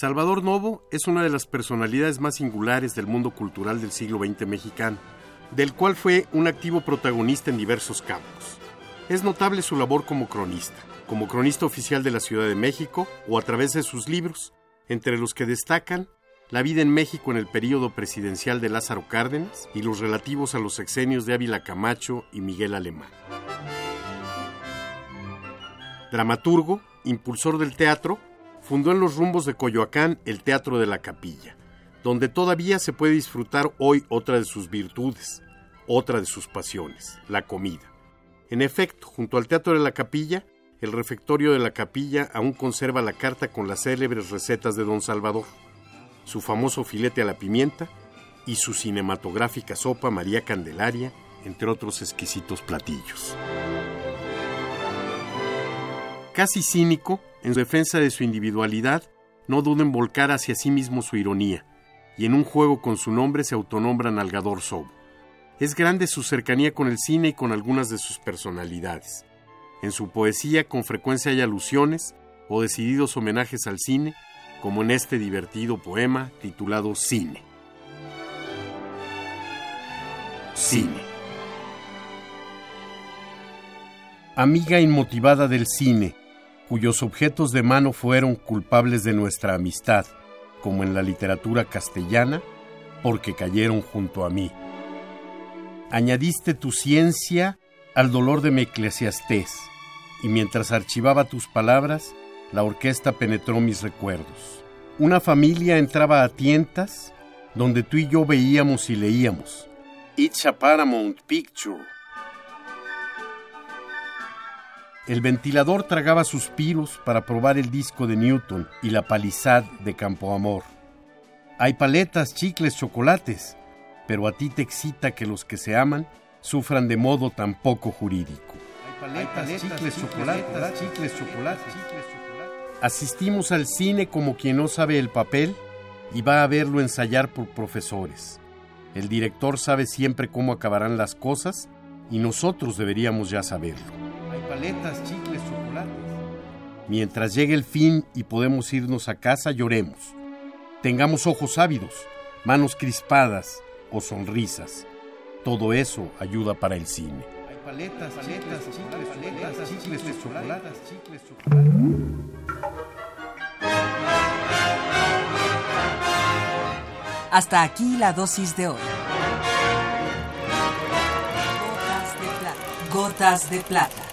Salvador Novo es una de las personalidades más singulares del mundo cultural del siglo XX mexicano, del cual fue un activo protagonista en diversos campos. Es notable su labor como cronista, como cronista oficial de la Ciudad de México o a través de sus libros, entre los que destacan La vida en México en el período presidencial de Lázaro Cárdenas y los relativos a los sexenios de Ávila Camacho y Miguel Alemán. Dramaturgo, impulsor del teatro, fundó en los rumbos de Coyoacán el Teatro de la Capilla, donde todavía se puede disfrutar hoy otra de sus virtudes, otra de sus pasiones, la comida. En efecto, junto al Teatro de la Capilla, el refectorio de la capilla aún conserva la carta con las célebres recetas de don Salvador, su famoso filete a la pimienta y su cinematográfica sopa María Candelaria, entre otros exquisitos platillos. Casi cínico, en su defensa de su individualidad, no duda en volcar hacia sí mismo su ironía, y en un juego con su nombre se autonombra Nalgador Sobo. Es grande su cercanía con el cine y con algunas de sus personalidades. En su poesía con frecuencia hay alusiones o decididos homenajes al cine, como en este divertido poema titulado Cine. Cine. Amiga inmotivada del cine, cuyos objetos de mano fueron culpables de nuestra amistad, como en la literatura castellana, porque cayeron junto a mí. Añadiste tu ciencia al dolor de mi eclesiastés, y mientras archivaba tus palabras, la orquesta penetró mis recuerdos. Una familia entraba a tientas donde tú y yo veíamos y leíamos. It's a Paramount Picture. El ventilador tragaba suspiros para probar el disco de Newton y la palizad de Campo Amor. Hay paletas, chicles, chocolates, pero a ti te excita que los que se aman sufran de modo tan poco jurídico. Hay paletas, chicles, chocolates, chicles, chocolates. Asistimos al cine como quien no sabe el papel y va a verlo ensayar por profesores. El director sabe siempre cómo acabarán las cosas y nosotros deberíamos ya saberlo. Paletas, chicles, chocolates. Mientras llegue el fin y podemos irnos a casa, lloremos. Tengamos ojos ávidos, manos crispadas o sonrisas. Todo eso ayuda para el cine. Hay paletas, paletas, chicles, paletas, chicles, chocolates, chicles, chocolates. Hasta aquí la dosis de hoy. Gotas de plata. Gotas de plata.